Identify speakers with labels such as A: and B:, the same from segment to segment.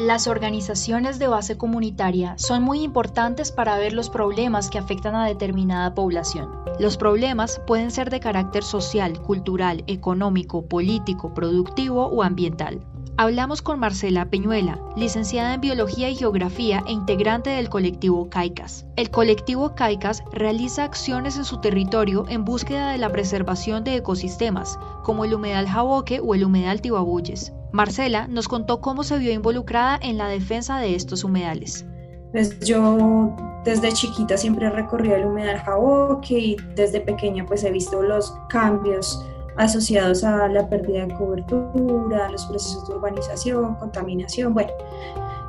A: Las organizaciones de base comunitaria son muy importantes para ver los problemas que afectan a determinada población. Los problemas pueden ser de carácter social, cultural, económico, político, productivo o ambiental. Hablamos con Marcela Peñuela, licenciada en Biología y Geografía e integrante del colectivo CAICAS. El colectivo CAICAS realiza acciones en su territorio en búsqueda de la preservación de ecosistemas, como el humedal Jaboque o el humedal Tibabuyes. Marcela nos contó cómo se vio involucrada en la defensa de estos humedales.
B: Pues yo desde chiquita siempre he recorrido el humedal Jaboque y desde pequeña pues he visto los cambios asociados a la pérdida de cobertura, los procesos de urbanización, contaminación, bueno.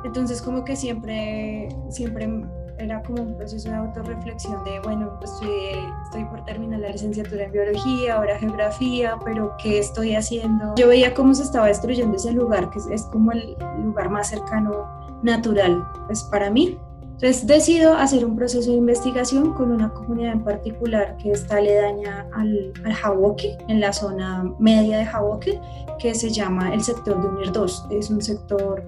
B: Entonces como que siempre, siempre era como un proceso de autorreflexión de, bueno, pues estoy por terminar la licenciatura en biología, ahora geografía, pero ¿qué estoy haciendo? Yo veía cómo se estaba destruyendo ese lugar, que es, como el lugar más cercano natural, pues para mí. Entonces decido hacer un proceso de investigación con una comunidad en particular que está aledaña al, al Jaboque, en la zona media de Jaboque, que se llama el sector de Unir 2. Es un sector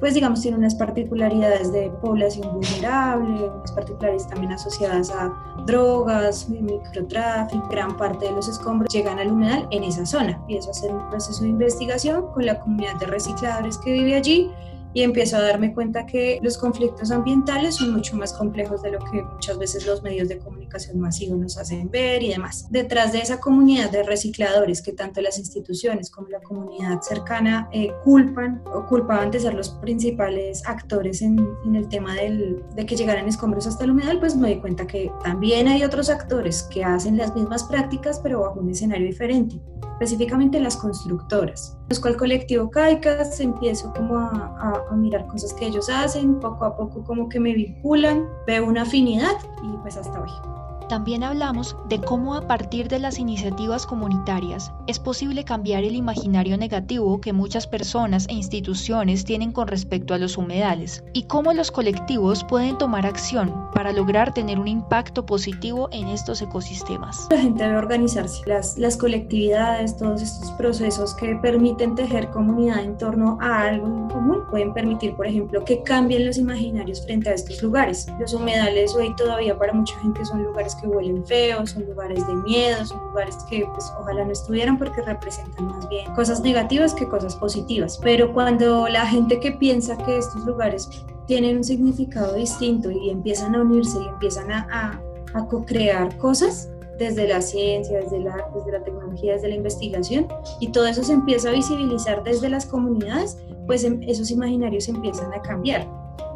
B: pues digamos tiene unas particularidades de población vulnerable, unas particularidades también asociadas a drogas, microtráfico, gran parte de los escombros llegan al humedal en esa zona. Y eso hacer un proceso de investigación con la comunidad de recicladores que vive allí y empiezo a darme cuenta que los conflictos ambientales son mucho más complejos de lo que muchas veces los medios de comunicación masivos nos hacen ver y demás. Detrás de esa comunidad de recicladores que tanto las instituciones como la comunidad cercana eh, culpan o culpaban de ser los principales actores en, en el tema del, de que llegaran escombros hasta el humedal, pues me di cuenta que también hay otros actores que hacen las mismas prácticas pero bajo un escenario diferente específicamente las constructoras. Busco al colectivo CAICAS, empiezo como a, a, mirar cosas que ellos hacen, poco a poco como que me vinculan, veo una afinidad y pues hasta hoy.
A: También hablamos de cómo a partir de las iniciativas comunitarias es posible cambiar el imaginario negativo que muchas personas e instituciones tienen con respecto a los humedales y cómo los colectivos pueden tomar acción para lograr tener un impacto positivo en estos ecosistemas.
B: La gente debe organizarse, las, las colectividades, todos estos procesos que permiten tejer comunidad en torno a algo en común pueden permitir, por ejemplo, que cambien los imaginarios frente a estos lugares. Los humedales hoy todavía para mucha gente son lugares que huelen feos, son lugares de miedo, son lugares que pues ojalá no estuvieran porque representan más bien cosas negativas que cosas positivas. Pero cuando la gente que piensa que estos lugares tienen un significado distinto y empiezan a unirse y empiezan a, a, a co-crear cosas, desde la ciencia, desde la, desde la tecnología, desde la investigación, y todo eso se empieza a visibilizar desde las comunidades, pues em, esos imaginarios empiezan a cambiar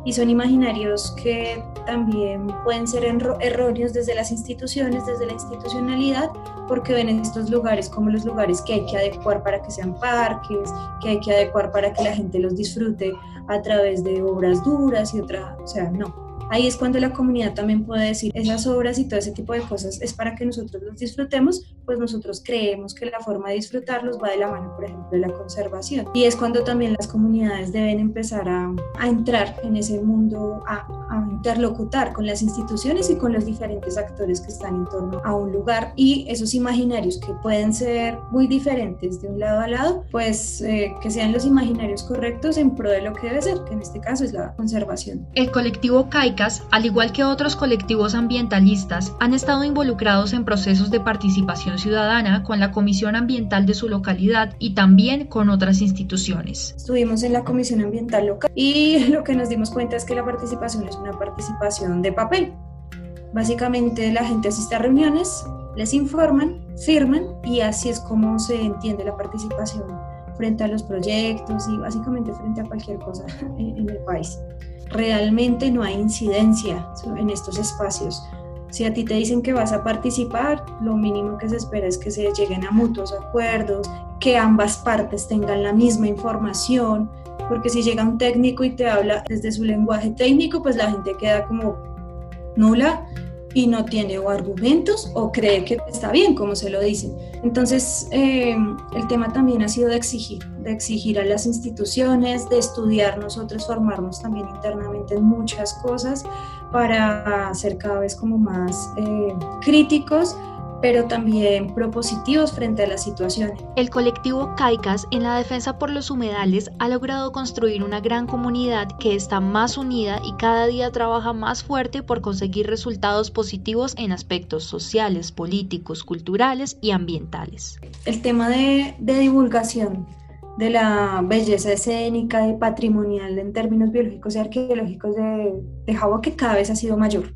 B: y son imaginarios que también pueden ser erróneos desde las instituciones, desde la institucionalidad, porque ven estos lugares como los lugares que hay que adecuar para que sean parques, que hay que adecuar para que la gente los disfrute a través de obras duras y otra, o sea, no, Ahí es cuando la comunidad también puede decir, esas obras y todo ese tipo de cosas es para que nosotros los disfrutemos, pues nosotros creemos que la forma de disfrutarlos va de la mano, por ejemplo, de la conservación. Y es cuando también las comunidades deben empezar a, a entrar en ese mundo, a, a, interlocutar con las instituciones y con los diferentes actores que están en torno a un lugar y esos imaginarios que pueden ser muy diferentes de un lado a lado, pues eh, que sean los imaginarios correctos en pro de lo que debe ser, que en este caso es la conservación.
A: El colectivo CAICA al igual que otros colectivos ambientalistas, han estado involucrados en procesos de participación ciudadana con la Comisión Ambiental de su localidad y también con otras instituciones.
B: Estuvimos en la Comisión Ambiental local y lo que nos dimos cuenta es que la participación es una participación de papel. Básicamente la gente asiste a reuniones, les informan, firman y así es como se entiende la participación frente a los proyectos y básicamente frente a cualquier cosa en el país realmente no hay incidencia en estos espacios. Si a ti te dicen que vas a participar, lo mínimo que se espera es que se lleguen a mutuos acuerdos, que ambas partes tengan la misma información, porque si llega un técnico y te habla desde su lenguaje técnico, pues la gente queda como nula y no tiene o argumentos o cree que está bien como se lo dicen. Entonces, eh, el tema también ha sido de exigir, de exigir a las instituciones, de estudiar nosotros, formarnos también internamente en muchas cosas para ser cada vez como más eh, críticos pero también propositivos frente a la situación.
A: El colectivo CAICAS en la defensa por los humedales ha logrado construir una gran comunidad que está más unida y cada día trabaja más fuerte por conseguir resultados positivos en aspectos sociales, políticos, culturales y ambientales.
B: El tema de, divulgación de la belleza escénica y patrimonial en términos biológicos y arqueológicos de, de que cada vez ha sido mayor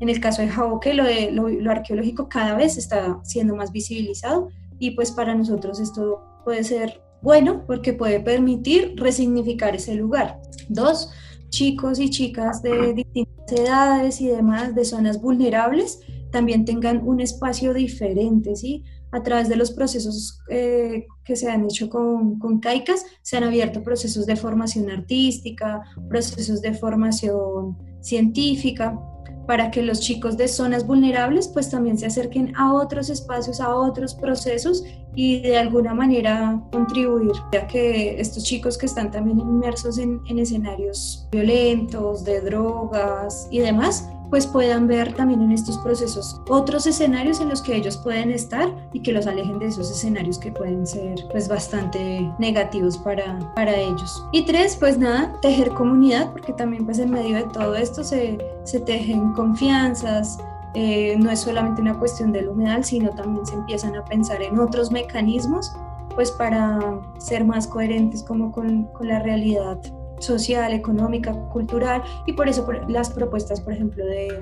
B: en el caso de Jaboque, lo, lo, arqueológico cada vez está siendo más visibilizado y pues para nosotros esto puede ser bueno porque puede permitir resignificar ese lugar. Dos, chicos y chicas de distintas edades y demás, de zonas vulnerables, también tengan un espacio diferente, ¿sí? A través de los procesos eh, que se han hecho con, con CAICAS, se han abierto procesos de formación artística, procesos de formación científica, para que los chicos de zonas vulnerables pues también se acerquen a otros espacios, a otros procesos y de alguna manera contribuir a que estos chicos que están también inmersos en, en escenarios violentos, de drogas y demás, pues puedan ver también en estos procesos otros escenarios en los que ellos pueden estar y que los alejen de esos escenarios que pueden ser pues bastante negativos para, para ellos. Y tres, pues nada, tejer comunidad, porque también pues en medio de todo esto se, se tejen confianzas, eh, no es solamente una cuestión del humedal, sino también se empiezan a pensar en otros mecanismos pues para ser más coherentes como con, con la realidad social, económica, cultural y por eso las propuestas, por ejemplo, de,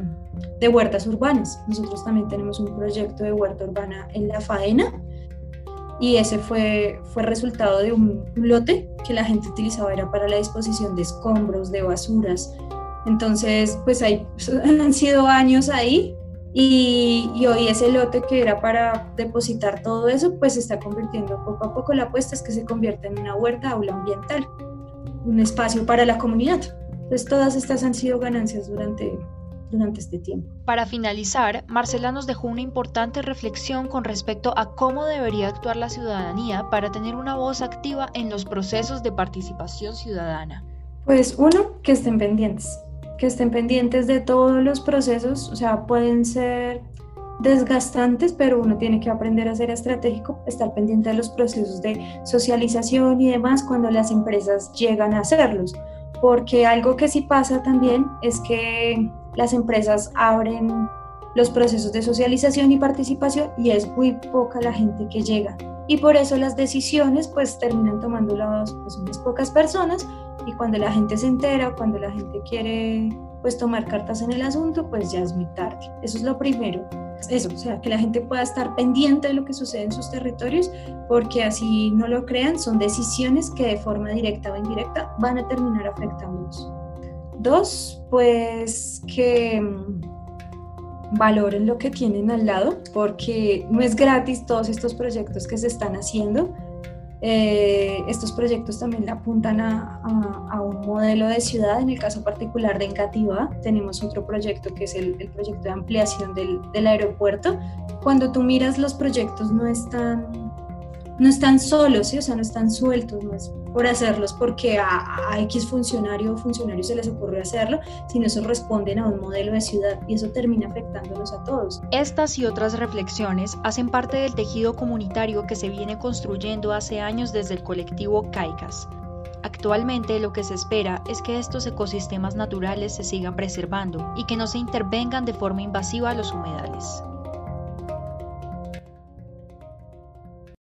B: de, huertas urbanas. Nosotros también tenemos un proyecto de huerta urbana en La Faena y ese fue, fue resultado de un lote que la gente utilizaba era para la disposición de escombros, de basuras. Entonces, pues han sido años ahí y, y, hoy ese lote que era para depositar todo eso, pues se está convirtiendo poco a poco. La apuesta es que se convierta en una huerta aula ambiental un espacio para la comunidad. Entonces todas estas han sido ganancias durante, durante este tiempo.
A: Para finalizar, Marcela nos dejó una importante reflexión con respecto a cómo debería actuar la ciudadanía para tener una voz activa en los procesos de participación ciudadana.
B: Pues uno, que estén pendientes, que estén pendientes de todos los procesos, o sea, pueden ser desgastantes, pero uno tiene que aprender a ser estratégico, estar pendiente de los procesos de socialización y demás cuando las empresas llegan a hacerlos. Porque algo que sí pasa también es que las empresas abren los procesos de socialización y participación y es muy poca la gente que llega. Y por eso las decisiones pues terminan tomando pues, unas pocas personas y cuando la gente se entera, cuando la gente quiere pues tomar cartas en el asunto, pues ya es muy tarde. Eso es lo primero eso, o sea, que la gente pueda estar pendiente de lo que sucede en sus territorios, porque así no lo crean, son decisiones que de forma directa o indirecta van a terminar afectándonos. Dos, pues que mm, valoren lo que tienen al lado, porque no es gratis todos estos proyectos que se están haciendo eh, estos proyectos también le apuntan a, un modelo de ciudad, en el caso particular de Engativá, tenemos otro proyecto que es el, proyecto de ampliación del, aeropuerto. Cuando tú miras los proyectos no están no están solos, ¿sí? o sea, no están sueltos, no por hacerlos porque a, a, X funcionario o funcionario se les ocurrió hacerlo, sino eso responden a un modelo de ciudad y eso termina afectándonos a todos.
A: Estas y otras reflexiones hacen parte del tejido comunitario que se viene construyendo hace años desde el colectivo CAICAS. Actualmente lo que se espera es que estos ecosistemas naturales se sigan preservando y que no se intervengan de forma invasiva a los humedales.